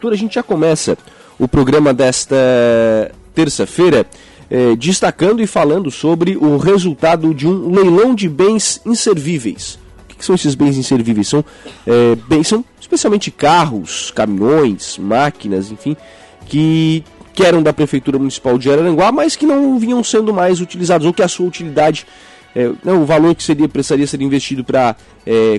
A gente já começa o programa desta terça-feira eh, destacando e falando sobre o resultado de um leilão de bens inservíveis. O que, que são esses bens inservíveis? São, eh, bens, são especialmente carros, caminhões, máquinas, enfim, que, que eram da Prefeitura Municipal de Araranguá, mas que não vinham sendo mais utilizados, ou que a sua utilidade, eh, não, o valor que seria, precisaria ser investido para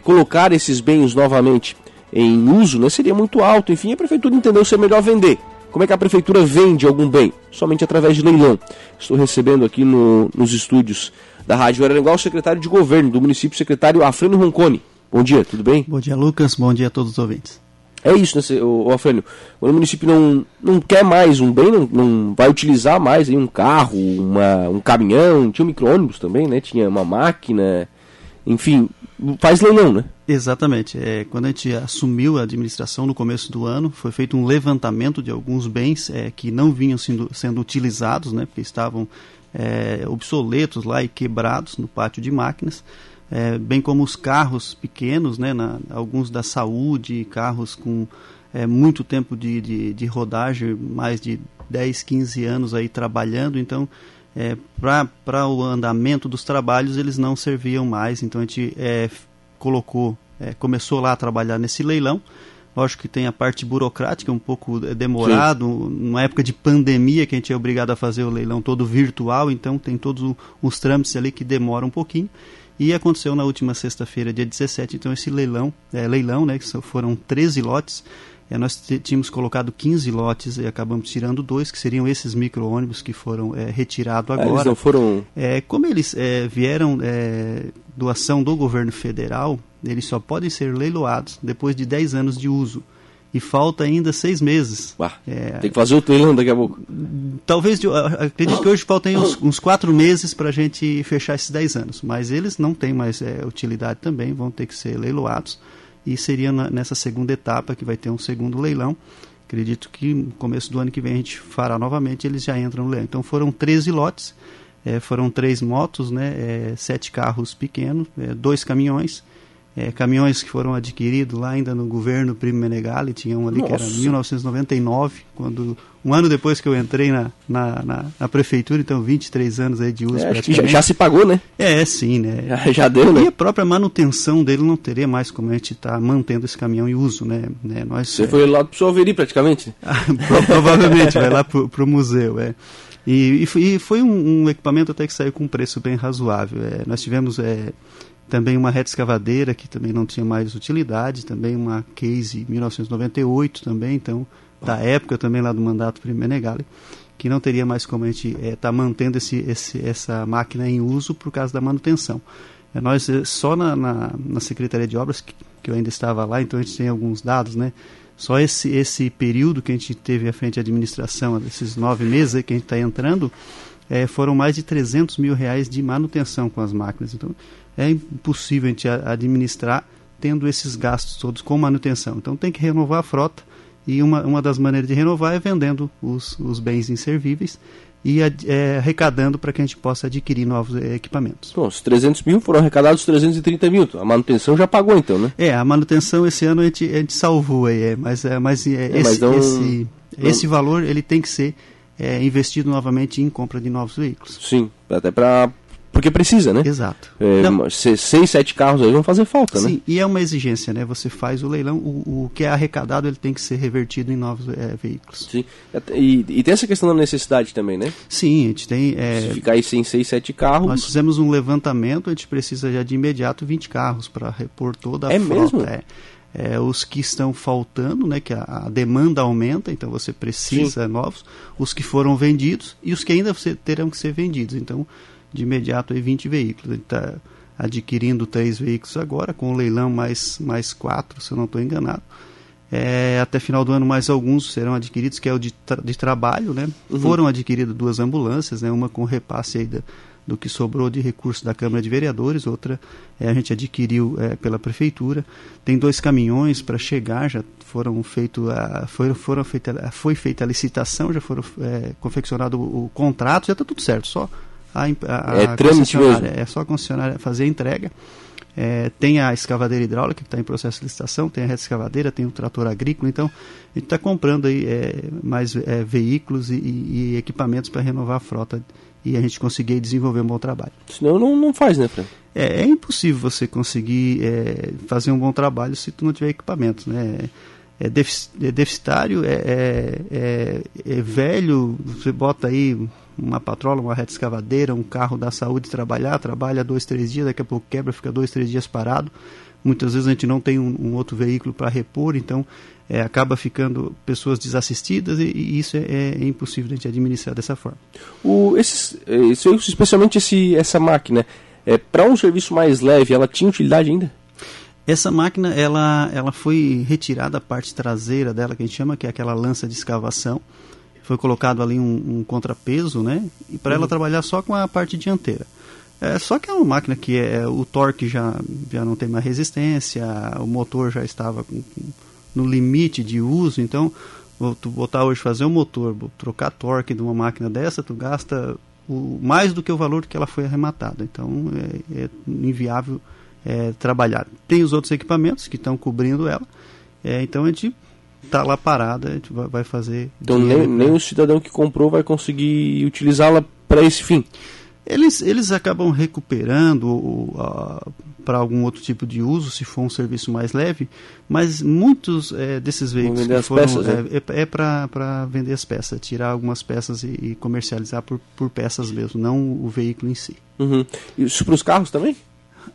colocar esses bens novamente em uso né, seria muito alto. Enfim, a prefeitura entendeu ser melhor vender. Como é que a prefeitura vende algum bem? Somente através de leilão. Estou recebendo aqui no, nos estúdios da Rádio Araranguá o secretário de governo do município, secretário Afrânio Roncone. Bom dia, tudo bem? Bom dia, Lucas. Bom dia a todos os ouvintes. É isso, né, o Afrânio? Quando o município não, não quer mais um bem, não, não vai utilizar mais aí, um carro, uma, um caminhão, tinha um micro-ônibus também, né? Tinha uma máquina, enfim, faz leilão, né? Exatamente. É, quando a gente assumiu a administração no começo do ano, foi feito um levantamento de alguns bens é, que não vinham sendo, sendo utilizados, né, porque estavam é, obsoletos lá e quebrados no pátio de máquinas, é, bem como os carros pequenos, né, na, alguns da saúde, carros com é, muito tempo de, de, de rodagem, mais de 10, 15 anos aí trabalhando, então é, para o andamento dos trabalhos eles não serviam mais, então a gente é, colocou, é, começou lá a trabalhar nesse leilão. Lógico que tem a parte burocrática um pouco é, demorado, Sim. numa época de pandemia que a gente é obrigado a fazer o leilão todo virtual, então tem todos os trâmites ali que demoram um pouquinho. E aconteceu na última sexta-feira, dia 17, então esse leilão, é, leilão, né, que foram 13 lotes, é, nós tínhamos colocado 15 lotes e acabamos tirando dois, que seriam esses micro-ônibus que foram é, retirados agora. Ah, eles não foram... É, como eles é, vieram é, doação do governo federal, eles só podem ser leiloados depois de 10 anos de uso. E falta ainda seis meses. É, tem que fazer o leilão daqui a pouco. Talvez, acredito que hoje faltem uns, uns quatro meses para a gente fechar esses 10 anos. Mas eles não têm mais é, utilidade também, vão ter que ser leiloados e seria na, nessa segunda etapa que vai ter um segundo leilão. Acredito que no começo do ano que vem a gente fará novamente, eles já entram no leilão. Então foram 13 lotes, é, foram três motos, né, é, sete carros pequenos, é, dois caminhões, é, caminhões que foram adquiridos lá ainda no governo Primo Menegali, tinha um ali Nossa. que era 1999, quando um ano depois que eu entrei na, na, na, na prefeitura, então 23 anos aí de uso. É, já, já, se pagou, né? É, sim, né? Já, já deu, né? E a própria manutenção dele não teria mais como a gente estar tá mantendo esse caminhão em uso, né? né? Nós, Você é... foi lá para o Alveri praticamente? Provavelmente, vai lá para o museu, é. E, e foi um, um, equipamento até que saiu com um preço bem razoável. É, nós tivemos é, também uma reta escavadeira que também não tinha mais utilidade, também uma case 1998 também, então da época também lá do mandato primeiro Menegali, que não teria mais como a gente estar é, tá mantendo esse, esse, essa máquina em uso por causa da manutenção. É, nós, eh, só na, na, na, Secretaria de Obras, que, que, eu ainda estava lá, então a gente tem alguns dados, né? Só esse, esse período que a gente teve à frente da administração, esses nove meses que a gente está entrando, é, foram mais de 300 mil reais de manutenção com as máquinas. Então, é impossível a gente administrar tendo esses gastos todos com manutenção. Então, tem que renovar a frota e uma, uma das maneiras de renovar é vendendo os, os bens inservíveis e é, arrecadando para que a gente possa adquirir novos é, equipamentos. Bom, os 300 mil foram arrecadados 330 mil. A manutenção já pagou então, né? É, a manutenção esse ano a gente, a gente salvou aí, é, mas, é, mas, é, é, esse, mas não, esse, não... esse valor ele tem que ser é, investido novamente em compra de novos veículos. Sim, até para porque precisa, né? Exato. É, seis, sete carros aí vão fazer falta, Sim, né? e é uma exigência, né? Você faz o leilão, o, o que é arrecadado ele tem que ser revertido em novos é, veículos. Sim. E, e, tem essa questão da necessidade também, né? Sim, a gente tem. É, Se ficar aí sem seis, sete carros. Nós fizemos um levantamento, a gente precisa já de imediato 20 carros para repor toda a é frota. Mesmo? É é, os que estão faltando, né, que a, a demanda aumenta, então você precisa Sim. novos, os que foram vendidos e os que ainda terão que ser vendidos. Então, de imediato, aí 20 veículos. Ele está adquirindo três veículos agora, com o leilão mais, mais quatro, se eu não estou enganado. É, até final do ano, mais alguns serão adquiridos, que é o de, tra de trabalho. Né? Uhum. Foram adquiridas duas ambulâncias, né? uma com repasse aí da, do que sobrou de recursos da Câmara de Vereadores, outra é, a gente adquiriu é, pela Prefeitura. Tem dois caminhões para chegar, já foram feito a, foi, foram feita, foi feita a licitação, já foram é, confeccionado o, o, contrato, já está tudo certo, só a, a, é a trâmite mesmo. É só a concessionária fazer a entrega. É, tem a escavadeira hidráulica que está em processo de licitação, tem a reta escavadeira, tem o trator agrícola, então a gente está comprando aí é, mais é, veículos e, e equipamentos para renovar a frota e a gente conseguir desenvolver um bom trabalho. Senão não, não faz, né, Fran? É, é impossível você conseguir é, fazer um bom trabalho se tu não tiver equipamentos, né? É, é deficitário, é, é, é, é velho, você bota aí uma patrola, uma reta escavadeira, um carro da saúde trabalhar, trabalha dois, três dias, daqui a pouco quebra, fica dois, três dias parado. Muitas vezes a gente não tem um, um outro veículo para repor, então é, acaba ficando pessoas desassistidas e, e isso é, é, impossível a gente administrar dessa forma. O, esses, esse, especialmente esse, essa máquina, é, para um serviço mais leve, ela tinha utilidade ainda? Essa máquina ela, ela foi retirada a parte traseira dela, que a gente chama, que é aquela lança de escavação foi colocado ali um, um contrapeso, né? E para uhum. ela trabalhar só com a parte dianteira. É, só que é uma máquina que é, o torque já, já não tem mais resistência, o motor já estava com, com, no limite de uso, então tu botar hoje fazer um motor, trocar torque de uma máquina dessa, tu gasta o, mais do que o valor que ela foi arrematada. Então é, é inviável é, trabalhar. Tem os outros equipamentos que estão cobrindo ela, é, então a gente está lá parada, a gente vai fazer. Então nem, nem o cidadão que comprou vai conseguir utilizá-la para esse fim. Eles, eles acabam recuperando para algum outro tipo de uso, se for um serviço mais leve, mas muitos é, desses veículos que foram, peças, é, né? é, é para vender as peças, tirar algumas peças e, e, comercializar por, por peças mesmo, não o veículo em si. Uhum. Isso para os carros também?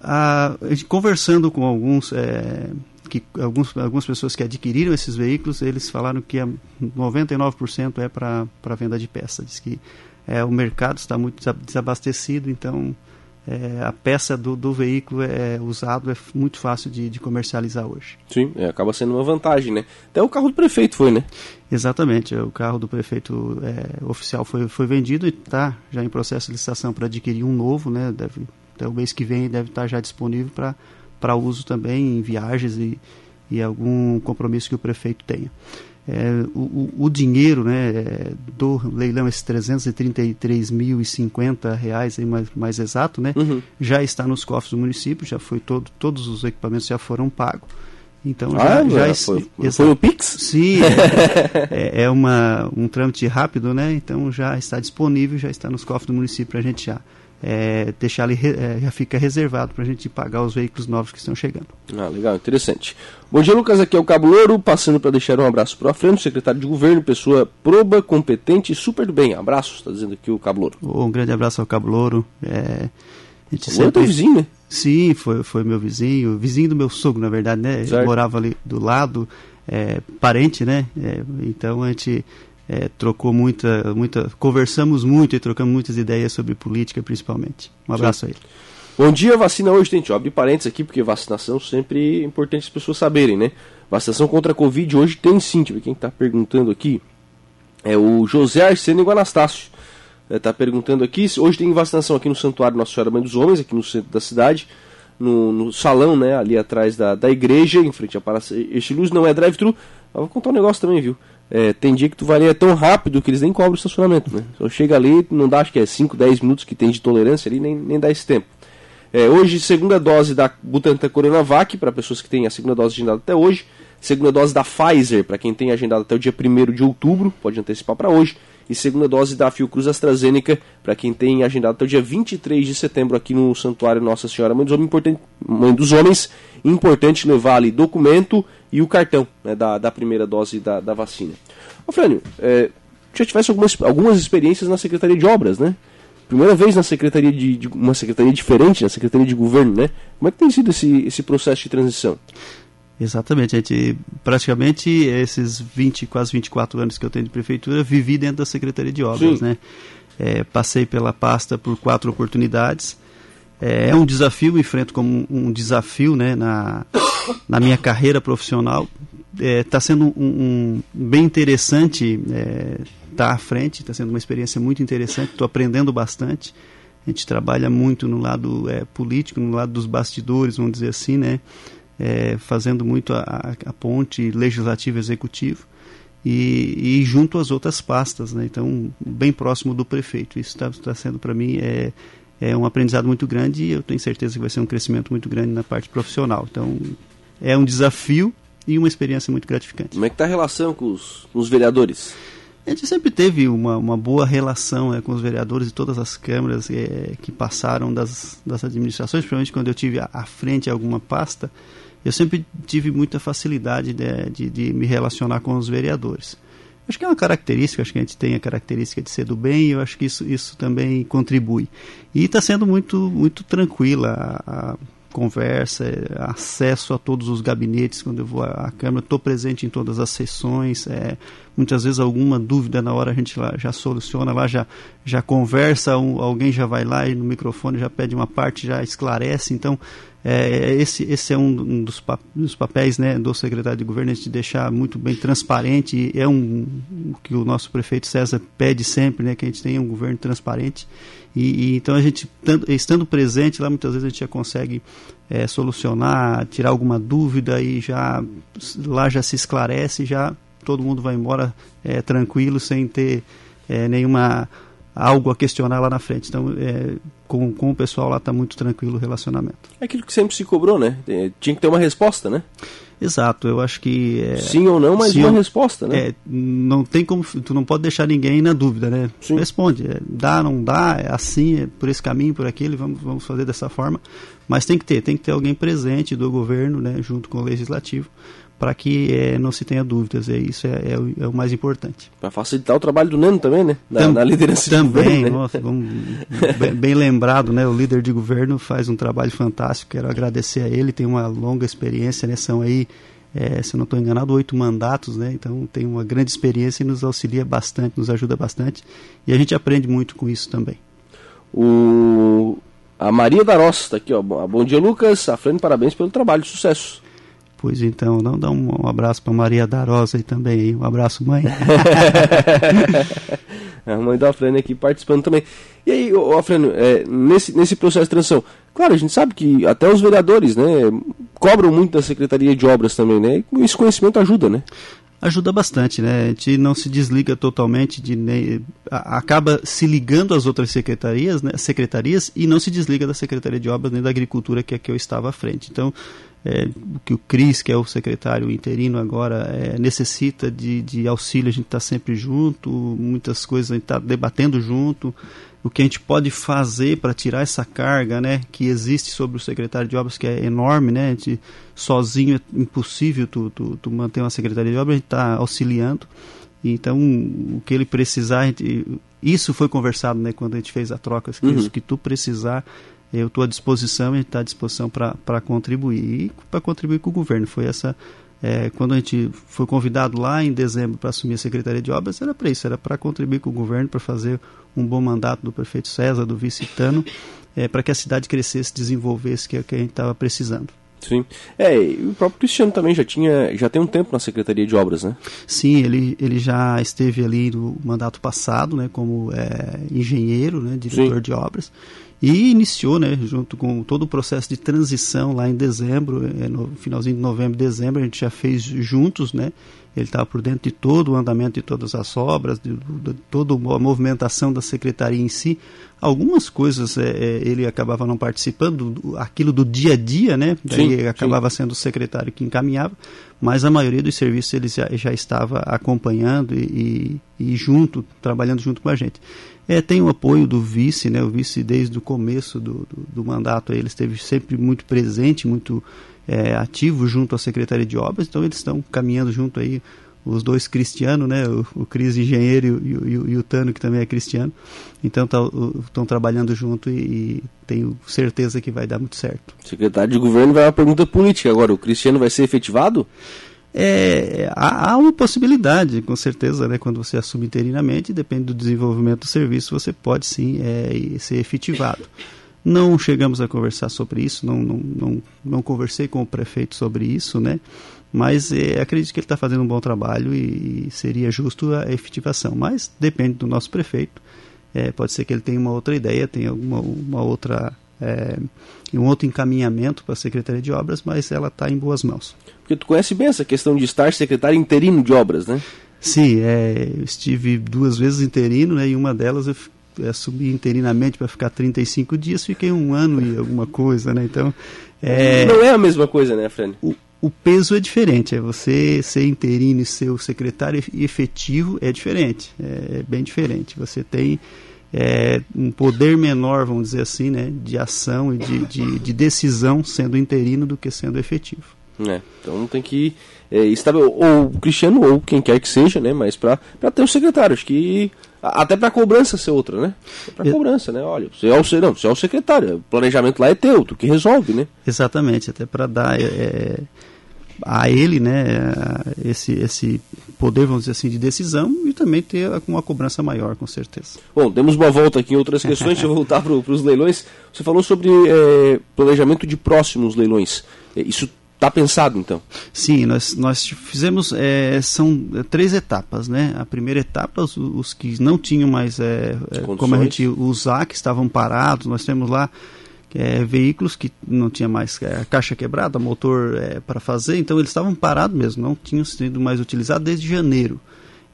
Ah, conversando com alguns é, que alguns, algumas pessoas que adquiriram esses veículos, eles falaram que 99% é para venda de peça. Diz que é, o mercado está muito desabastecido, então é, a peça do, do veículo é usado é muito fácil de, de comercializar hoje. Sim, é, acaba sendo uma vantagem, né? Até o carro do prefeito foi, né? Exatamente, o carro do prefeito é, oficial foi, foi vendido e está já em processo de licitação para adquirir um novo, né? Deve, até o mês que vem deve estar já disponível para uso também em viagens e, e algum compromisso que o prefeito tenha. É, o, o, dinheiro né, do leilão, esses 333.050 reais aí mais, mais exato, né, uhum. já está nos cofres do município, já foi todo, todos os equipamentos já foram pagos. Então ah, já, já foi, foi, o Pix? Sim, é, é, uma, um trâmite rápido, né? Então já está disponível, já está nos cofres do município para a gente já é, deixar ali, é, já fica reservado para a gente pagar os veículos novos que estão chegando. Ah, legal, interessante. Bom dia, Lucas. Aqui é o Cabo Louro, passando para deixar um abraço para o Afrano, secretário de governo, pessoa proba, competente e super do bem. Abraço, está dizendo aqui o Cabo Louro. Um grande abraço ao Cabo Louro. É, a gente sempre... é vizinho, né? Sim, foi, foi meu vizinho, vizinho do meu sogro, na verdade, né? Ele morava ali do lado, é, parente, né? É, então a gente é, trocou muita, muita, conversamos muito e trocamos muitas ideias sobre política, principalmente. Um abraço Sim. aí. Bom dia, vacina hoje, gente. Abre parênteses aqui, porque vacinação sempre é importante as pessoas saberem, né? Vacinação contra a Covid hoje tem sim, deixa quem está perguntando aqui. É o José Arsênio Anastácio. Está é, perguntando aqui, hoje tem vacinação aqui no Santuário Nossa Senhora Mãe dos Homens, aqui no centro da cidade, no, no salão, né, ali atrás da, da igreja, em frente à Praça Estiluz, não é drive-thru. Vou contar um negócio também, viu? É, tem dia que tu varia tão rápido que eles nem cobram o estacionamento, né? Só chega ali, não dá, acho que é 5, 10 minutos que tem de tolerância ali, nem, nem dá esse tempo. É, hoje, segunda dose da Butantan Coronavac, para pessoas que têm a segunda dose agendada até hoje. Segunda dose da Pfizer, para quem tem agendado até o dia 1 de outubro, pode antecipar para hoje. E segunda dose da Fiocruz AstraZeneca, para quem tem agendado até o dia 23 de setembro aqui no Santuário Nossa Senhora Mãe dos Homens. Importante, Mãe dos Homens, importante levar ali documento e o cartão né, da, da primeira dose da, da vacina. Ô Frânio, é, já tivesse algumas, algumas experiências na Secretaria de Obras, né? Primeira vez na Secretaria de, de, uma Secretaria diferente, na Secretaria de Governo, né? Como é que tem sido esse, esse processo de transição? Exatamente, a gente praticamente esses 20, quase 24 anos que eu tenho de prefeitura, vivi dentro da Secretaria de Obras, Sim. né? É, passei pela pasta por quatro oportunidades. É, é um desafio, enfrento como um desafio né, na, na minha carreira profissional. Está é, tá sendo um, um, bem interessante estar é, tá à frente, está sendo uma experiência muito interessante, estou aprendendo bastante. A gente trabalha muito no lado é, político, no lado dos bastidores, vamos dizer assim, né? É, fazendo muito a, a, ponte legislativo executivo e, e, junto às outras pastas, né? Então, bem próximo do prefeito. Isso está tá sendo para mim é, é um aprendizado muito grande e eu tenho certeza que vai ser um crescimento muito grande na parte profissional. Então, é um desafio e uma experiência muito gratificante. Como é que está a relação com os, com os vereadores? A gente sempre teve uma, uma boa relação né, com os vereadores de todas as câmaras é, que passaram das, das administrações, principalmente quando eu tive à frente alguma pasta, eu sempre tive muita facilidade de, de, de, me relacionar com os vereadores. Acho que é uma característica, acho que a gente tem a característica de ser do bem e eu acho que isso, isso também contribui. E está sendo muito, muito tranquila a, a conversa, acesso a todos os gabinetes quando eu vou à Câmara, estou presente em todas as sessões, é, muitas vezes alguma dúvida na hora a gente lá, já soluciona, lá já, já conversa, um, alguém já vai lá e no microfone já pede uma parte, já esclarece, então é, esse, esse é um dos, dos papéis né, do secretário de governo, de deixar muito bem transparente. É um que o nosso prefeito César pede sempre, né, que a gente tenha um governo transparente. E, e então a gente, estando presente lá, muitas vezes a gente já consegue é, solucionar, tirar alguma dúvida e já lá já se esclarece, já todo mundo vai embora é, tranquilo, sem ter é, nenhuma algo a questionar lá na frente. Então, é, com, com o pessoal lá está muito tranquilo o relacionamento. É aquilo que sempre se cobrou, né? É, tinha que ter uma resposta, né? Exato, eu acho que. É, sim ou não, mas uma ou, resposta, né? É, não tem como. Tu não pode deixar ninguém na dúvida, né? Sim. Responde. É, dá, não dá, é assim, é por esse caminho, por aquele, vamos, vamos fazer dessa forma. Mas tem que ter, tem que ter alguém presente do governo, né, junto com o legislativo, para que é, não se tenha dúvidas. É, isso é, é, o, é o mais importante. Para facilitar o trabalho do Nano também, né? Na, Tam, na liderança Também, governo, né? nossa, vamos, bem, bem, lembrado, né? O líder de governo faz um trabalho fantástico, quero agradecer a ele, tem uma longa experiência, né? São aí, é, se eu não estou enganado, oito mandatos, né? Então tem uma grande experiência e nos auxilia bastante, nos ajuda bastante. E a gente aprende muito com isso também. O... A Maria da Roça está aqui, ó. Bom dia, Lucas. Afrane, parabéns pelo trabalho, sucesso. Pois então, não dá um, um abraço para Maria Darosa aí também. Um abraço, mãe. a mãe da Afrânio aqui participando também. E aí, ô, Afrânio, é, nesse, nesse processo de transição, claro, a gente sabe que até os vereadores, né, cobram muito da Secretaria de Obras também, né? E esse conhecimento ajuda, né? ajuda bastante, né? A gente não se desliga totalmente de acaba se ligando às outras secretarias, né? Secretarias e não se desliga da Secretaria de Obras nem da Agricultura que é que eu estava à frente. Então, é, que o Cris, que é o secretário interino agora, é, necessita de, de auxílio, a gente está sempre junto, muitas coisas a gente está debatendo junto, o que a gente pode fazer para tirar essa carga né, que existe sobre o secretário de obras, que é enorme, né, a gente, sozinho é impossível tu, tu, tu manter uma secretaria de obras, a gente está auxiliando, então o que ele precisar, gente, isso foi conversado né, quando a gente fez a troca, que uhum. isso que tu precisar, eu estou à disposição e está à disposição para contribuir e para contribuir com o governo. Foi essa é, quando a gente foi convidado lá em dezembro para assumir a Secretaria de Obras, era para isso, era para contribuir com o governo, para fazer um bom mandato do prefeito César, do vice Tano, é, para que a cidade crescesse, desenvolvesse, que é o que a gente estava precisando. Sim. É, e o próprio Cristiano também já tinha, já tem um tempo na Secretaria de Obras, né? Sim, ele, ele já esteve ali no mandato passado, né, como é, engenheiro, né, diretor Sim. de obras. E iniciou, né, junto com todo o processo de transição lá em dezembro, é, no finalzinho de novembro, dezembro, a gente já fez juntos, né? Ele estava por dentro de todo o andamento de todas as obras, de, de, de toda a movimentação da secretaria em si. Algumas coisas é, é, ele acabava não participando, do, aquilo do dia a dia, né? Daí sim, acabava sim. sendo o secretário que encaminhava, mas a maioria dos serviços ele já, já estava acompanhando e, e, e junto, trabalhando junto com a gente. É, tem o apoio do vice, né? O vice desde o começo do, do, do mandato ele esteve sempre muito presente, muito é, ativo junto à Secretaria de Obras, então eles estão caminhando junto aí os dois cristianos, né? O, o Cris engenheiro e o, e, e o, Tano que também é cristiano, então estão trabalhando junto e, tenho certeza que vai dar muito certo. Secretário de Governo vai uma pergunta política agora, o Cristiano vai ser efetivado? É, há, há, uma possibilidade, com certeza, né, quando você assume interinamente, depende do desenvolvimento do serviço, você pode sim é, ser efetivado. Não chegamos a conversar sobre isso, não, não, não, não conversei com o prefeito sobre isso, né? mas é, acredito que ele está fazendo um bom trabalho e, e, seria justo a efetivação. Mas depende do nosso prefeito, é, pode ser que ele tenha uma outra ideia, tenha alguma uma outra é, um outro encaminhamento para a Secretaria de Obras, mas ela está em boas mãos. Porque tu conhece bem essa questão de estar secretário interino de obras, né? Sim, é, eu estive duas vezes interino, né, e uma delas eu assumi interinamente para ficar 35 dias, fiquei um ano e alguma coisa, né? Então. É, não é a mesma coisa, né, Fran? O, o peso é diferente, é você ser interino e ser o secretário efetivo é diferente, é, é bem diferente. Você tem é, um poder menor, vamos dizer assim, né, de ação e de, de, de decisão sendo interino do que sendo efetivo. É, então tem que é, estar, ou o Cristiano ou quem quer que seja, né? Mas para ter um secretário, acho que até para cobrança ser outra, né? Para cobrança, né? Olha, você é o não, você é o secretário, o planejamento lá é teu, tu que resolve, né? Exatamente, até para dar é, é, a ele, né, esse esse poder, vamos dizer assim, de decisão e também ter uma cobrança maior, com certeza. Bom, demos uma volta aqui em outras questões, deixa eu voltar para os leilões. Você falou sobre é, planejamento de próximos leilões. É, isso Está pensado, então? Sim, nós, nós fizemos, é, são três etapas, né? A primeira etapa, os, os que não tinham mais é como a gente usar, que estavam parados, nós temos lá é, veículos que não tinha mais é, caixa quebrada, motor é, para fazer, então eles estavam parados mesmo, não tinham sido mais utilizados desde janeiro.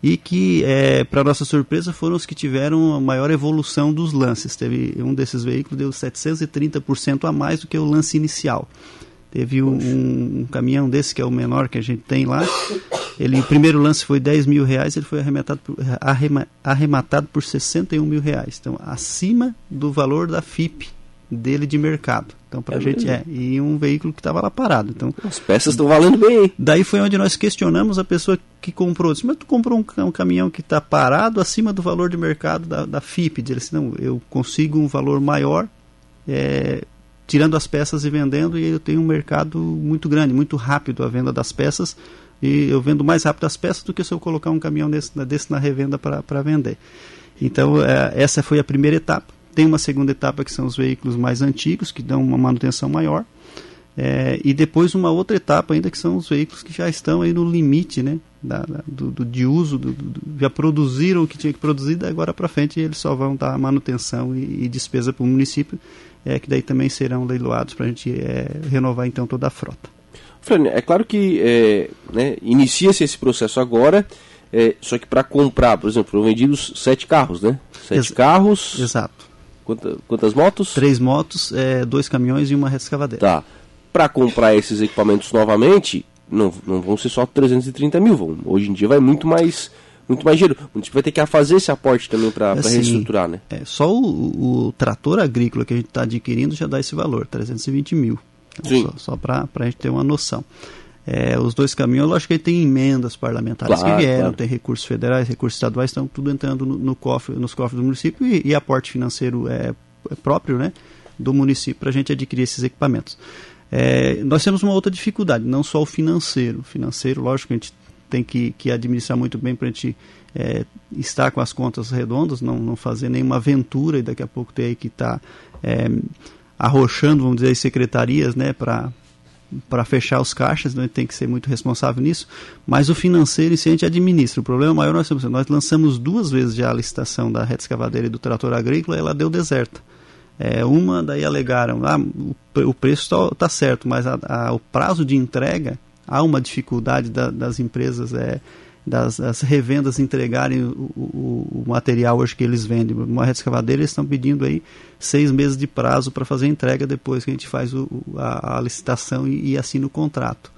E que, é, para nossa surpresa, foram os que tiveram a maior evolução dos lances. Teve um desses veículos deu 730% a mais do que o lance inicial. Teve um, um, caminhão desse, que é o menor que a gente tem lá. Ele, o primeiro lance foi 10 mil reais, ele foi arrematado por, arrema, arrematado por 61 mil reais. Então, acima do valor da FIP dele de mercado. Então, para a é gente é. E um veículo que estava lá parado. Então, As peças estão valendo bem. Daí foi onde nós questionamos a pessoa que comprou. Disse, mas tu comprou um, um caminhão que está parado acima do valor de mercado da, da FIP. Ele disse, não, eu consigo um valor maior. É, tirando as peças e vendendo, e eu tenho um mercado muito grande, muito rápido a venda das peças, e eu vendo mais rápido as peças do que se eu colocar um caminhão desse, desse na revenda para vender. Então, é, essa foi a primeira etapa. Tem uma segunda etapa que são os veículos mais antigos, que dão uma manutenção maior. É, e depois uma outra etapa ainda que são os veículos que já estão aí no limite né, da, da do, do, de uso, do, do, já produziram o que tinha que produzir, da agora para frente eles só vão dar manutenção e, e despesa para o município é, que daí também serão leiloados para a gente é, renovar então toda a frota. Fran, é claro que é, né, inicia-se esse processo agora, é, só que para comprar, por exemplo, foram vendidos sete carros, né? Sete Ex carros. Exato. Quanta, quantas motos? Três motos, é, dois caminhões e uma rescavadeira. Tá. Para comprar esses equipamentos novamente, não, não vão ser só 330 mil, vão, hoje em dia vai muito mais muito mais dinheiro. O município vai ter que fazer esse aporte também para assim, reestruturar, né? É, só o, o trator agrícola que a gente está adquirindo já dá esse valor, 320 mil. Então, Sim. Só, só para a gente ter uma noção. É, os dois caminhões, lógico que tem emendas parlamentares claro, que vieram, claro. tem recursos federais, recursos estaduais, estão tudo entrando no, no cofre, nos cofres do município e, e aporte financeiro é, é próprio né, do município para a gente adquirir esses equipamentos. É, nós temos uma outra dificuldade, não só o financeiro. O financeiro, lógico, que a gente tem que, que administrar muito bem para a gente é, estar com as contas redondas, não, não fazer nenhuma aventura e daqui a pouco ter que estar tá, é, arrochando, vamos dizer, as secretarias né, para para fechar os caixas, né, tem que ser muito responsável nisso, mas o financeiro em si a gente administra. O problema maior nós temos, nós lançamos duas vezes já a licitação da reta escavadeira e do trator agrícola ela deu deserta. É, uma, daí alegaram, ah, o, o preço está tá certo, mas a, a, o prazo de entrega há uma dificuldade da, das empresas, é, das, das revendas entregarem o, o, o, material hoje que eles vendem. Uma rede escavadeira eles estão pedindo aí seis meses de prazo para fazer a entrega depois que a gente faz o, a, a, licitação e, e assina o contrato.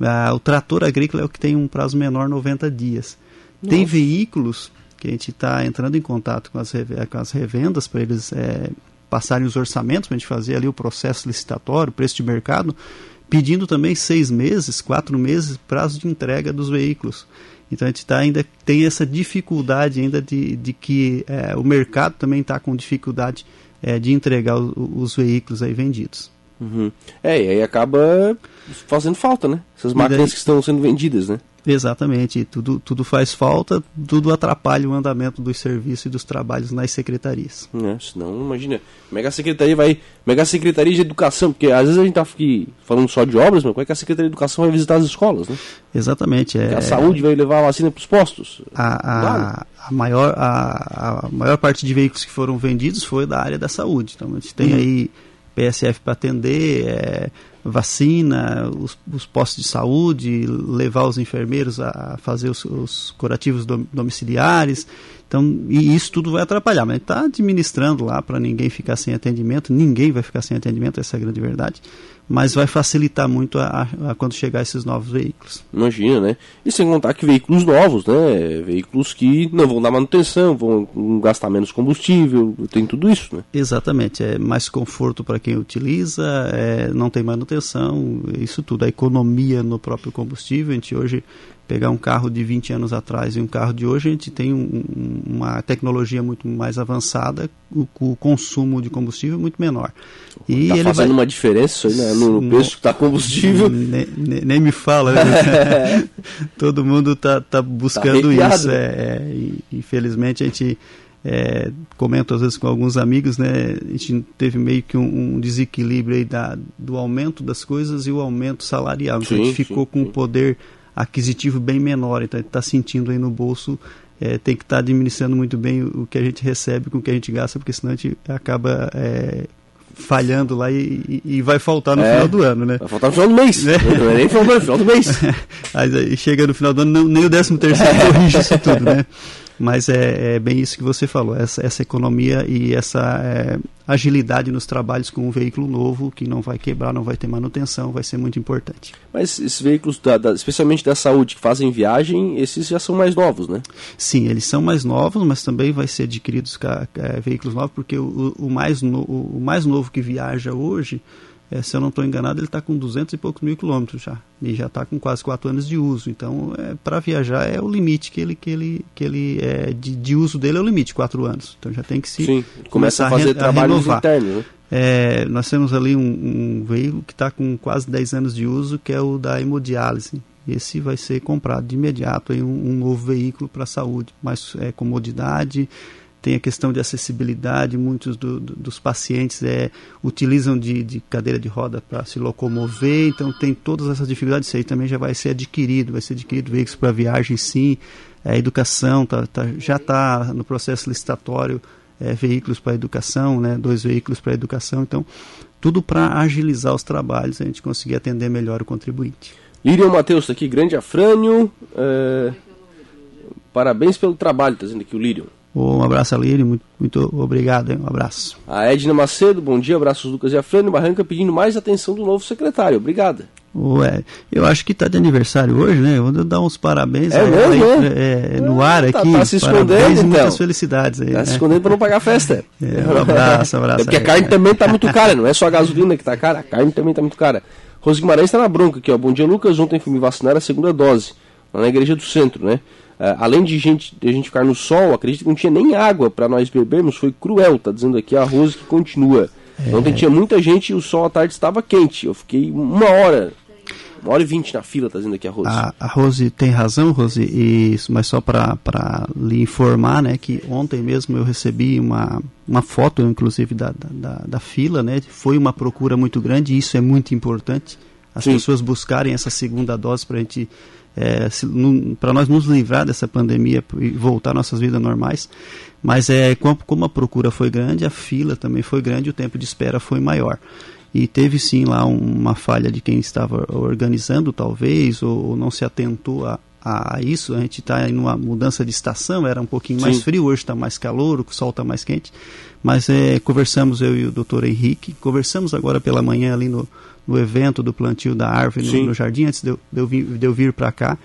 Ah, o trator agrícola é o que tem um prazo menor, 90 dias. Nossa. Tem veículos que a gente está entrando em contato com as, com as revendas para eles é, passarem os orçamentos, para a gente fazer ali o processo licitatório, preço de mercado, pedindo também seis meses, quatro meses, prazo de entrega dos veículos. Então a gente tá, ainda tem essa dificuldade ainda de, de que é, o mercado também está com dificuldade é, de entregar o, os veículos aí vendidos. Uhum. É, e aí acaba fazendo falta, né? Essas máquinas daí, que estão sendo vendidas, né? Exatamente, tudo, tudo faz falta, tudo atrapalha o andamento dos serviços e dos trabalhos nas secretarias. É, senão, imagina, mega secretaria vai. Mega secretaria de educação, porque às vezes a gente está aqui falando só de obras, mas como é que a secretaria de educação vai visitar as escolas, né? Exatamente. É, a saúde vai levar a vacina para os postos. A, a, a, maior, a, a maior parte de veículos que foram vendidos foi da área da saúde. Então a gente tem uhum. aí PSF para atender, é, vacina, os, os, postos de saúde, levar os enfermeiros a fazer os, os curativos domiciliares. Então, e isso tudo vai atrapalhar, mas está administrando lá para ninguém ficar sem atendimento, ninguém vai ficar sem atendimento, essa é a grande verdade mas vai facilitar muito a, a, a, quando chegar esses novos veículos. Imagina, né? E sem contar que veículos novos, né? Veículos que não vão dar manutenção, vão gastar menos combustível, tem tudo isso, né? Exatamente, é mais conforto para quem utiliza, é, não tem manutenção, isso tudo, a economia no próprio combustível, a gente hoje pegar um carro de 20 anos atrás e um carro de hoje, a gente tem um, uma tecnologia muito mais avançada, o, o, consumo de combustível é muito menor. E tá ele fazendo vai... uma diferença né, no, no preço que está combustível. Nem, me fala, né? todo mundo está tá buscando tá isso. É, é, infelizmente a gente é, comento às vezes com alguns amigos, né, a gente teve meio que um, um desequilíbrio aí da, do aumento das coisas e o aumento salarial. Então sim, a gente ficou sim, com um poder aquisitivo bem menor, então está sentindo aí no bolso, é, tem que estar tá administrando muito bem o, que a gente recebe com o que a gente gasta, porque senão a gente acaba é, falhando lá e, e, vai faltar no é, final do ano, né? Vai faltar no final do mês. É. Não é nem no final do mês. aí chega no final do ano, não, nem o décimo terceiro corrige isso tudo, né? Mas é, é, bem isso que você falou, essa, essa economia e essa é, agilidade nos trabalhos com um veículo novo que não vai quebrar, não vai ter manutenção, vai ser muito importante. Mas esses veículos, da, da, especialmente da saúde, que fazem viagem, esses já são mais novos, né? Sim, eles são mais novos, mas também vai ser adquiridos é, veículos novos, porque o, o, mais no, o mais novo que viaja hoje é, se eu não estou enganado, ele está com 200 e poucos mil quilômetros já. E já está com quase 4 anos de uso. Então, é, para viajar é o limite que ele, que ele, que ele é, de, de uso dele é o limite, 4 anos. Então já tem que se Sim, começar a fazer a trabalhos internos. Né? É, nós temos ali um, um veículo que está com quase 10 anos de uso, que é o da hemodiálise. Esse vai ser comprado de imediato, aí, um, um novo veículo para a saúde, mais é, comodidade, tem a questão de acessibilidade, muitos do, do, dos pacientes é, utilizam de, de cadeira de roda para se locomover, então tem todas essas dificuldades, isso aí também já vai ser adquirido, vai ser adquirido veículos para viagem sim, é, educação, tá, tá, já está no processo licitatório é, veículos para educação, né, dois veículos para educação, então tudo para agilizar os trabalhos, a gente conseguir atender melhor o contribuinte. Lirian Matheus está aqui, grande afrânio, é... parabéns pelo trabalho, está dizendo aqui o Lírio. Um abraço a Lírio, muito, muito obrigado, hein? um abraço. A Edna Macedo, bom dia, abraços Lucas e a Frânio Barranca pedindo mais atenção do novo secretário, obrigada. Ué, eu acho que está de aniversário hoje, né? Vou dar uns parabéns é mesmo, aí, é? É, no ar tá, aqui. Tá se escondendo, parabéns então. muitas felicidades aí. Tá né? se escondendo para não pagar a festa. É, um abraço, um abraço. É porque a carne também está muito cara, não é só a gasolina que está cara, a carne também está muito cara. Rose Guimarães está na bronca aqui, ó. Bom dia, Lucas. Ontem fui me vacinar a segunda dose, lá na igreja do centro, né? Uh, além de, gente, de a gente ficar no sol, acredito que não tinha nem água para nós bebermos, foi cruel, tá dizendo aqui a Rose que continua. É. Ontem tinha muita gente e o sol à tarde estava quente. Eu fiquei uma hora, uma hora e vinte na fila, tá dizendo aqui a Rose. A, a Rose tem razão, Rose, e, mas só para lhe informar, né, que ontem mesmo eu recebi uma, uma foto, inclusive, da, da, da fila, né, foi uma procura muito grande e isso é muito importante. As Sim. pessoas buscarem essa segunda dose para a gente é, para nós nos livrar dessa pandemia e voltar às nossas vidas normais. Mas é, como, como a procura foi grande, a fila também foi grande, o tempo de espera foi maior. E teve sim lá uma falha de quem estava organizando, talvez, ou, ou não se atentou a, a isso. A gente está em uma mudança de estação, era um pouquinho mais Sim. frio, hoje está mais calor, o sol está mais quente. Mas é, conversamos, eu e o doutor Henrique, conversamos agora pela manhã ali no, no evento do plantio da árvore no, no, jardim, antes de eu, de eu vir, vir para cá.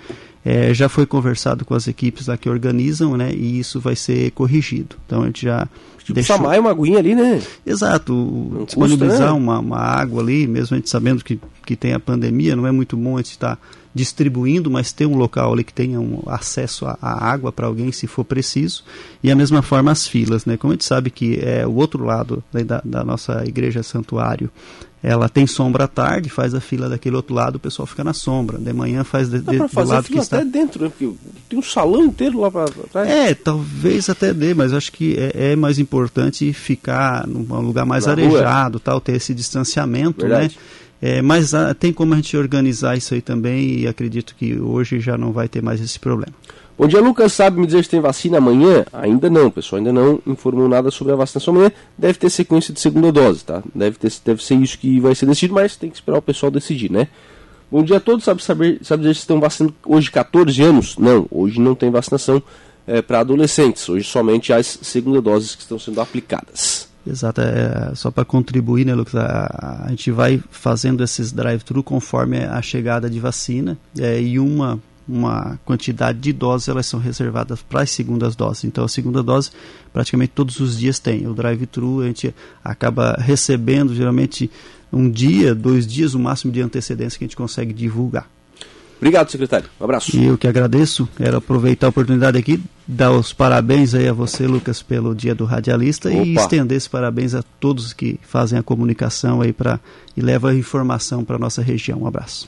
É, já foi conversado com as equipes lá que organizam, né? E isso vai ser corrigido. Então a gente já Tipo, deixou... chamar uma aguinha ali, né? Exato. Não disponibilizar custa, né? uma, uma água ali, mesmo a gente sabendo que, que tem a pandemia, não é muito bom a gente estar distribuindo, mas ter um local ali que tenha um acesso à, água para alguém se for preciso. E a mesma forma as filas, né? Como a gente sabe que é o outro lado né, da, da nossa igreja santuário ela tem sombra à tarde, faz a fila daquele outro lado, o pessoal fica na sombra. De manhã faz de, de, do lado que está. até dentro, né? Porque tem um salão inteiro lá para trás. É, talvez até dê, mas acho que é, é mais importante ficar num lugar mais na arejado, rua. tal, ter esse distanciamento, né? Verdade. né? É, mas ah, tem como a gente organizar isso aí também e acredito que hoje já não vai ter mais esse problema. Bom dia, Lucas. Sabe me dizer se tem vacina amanhã? Ainda não, pessoal. Ainda não informou nada sobre a vacinação amanhã. Deve ter sequência de segunda dose, tá? Deve, ter, deve ser isso que vai ser decidido, mas tem que esperar o pessoal decidir, né? Bom dia a todos. Sabe, saber, sabe dizer se estão vacinando hoje 14 anos? Não, hoje não tem vacinação é, para adolescentes. Hoje somente as segunda doses que estão sendo aplicadas. Exato, é, só para contribuir, né, Lucas? A, a, gente vai fazendo esses drive-thru conforme a chegada de vacina é, e uma uma quantidade de doses elas são reservadas para as segundas doses. Então a segunda dose praticamente todos os dias tem. O drive-thru a gente acaba recebendo geralmente um dia, dois dias, o máximo de antecedência que a gente consegue divulgar. Obrigado, secretário. Um abraço. E eu que agradeço. Quero aproveitar a oportunidade aqui, dar os parabéns aí a você, Lucas, pelo Dia do Radialista Opa. e estender esses parabéns a todos que fazem a comunicação aí para e levam a informação para nossa região. Um abraço.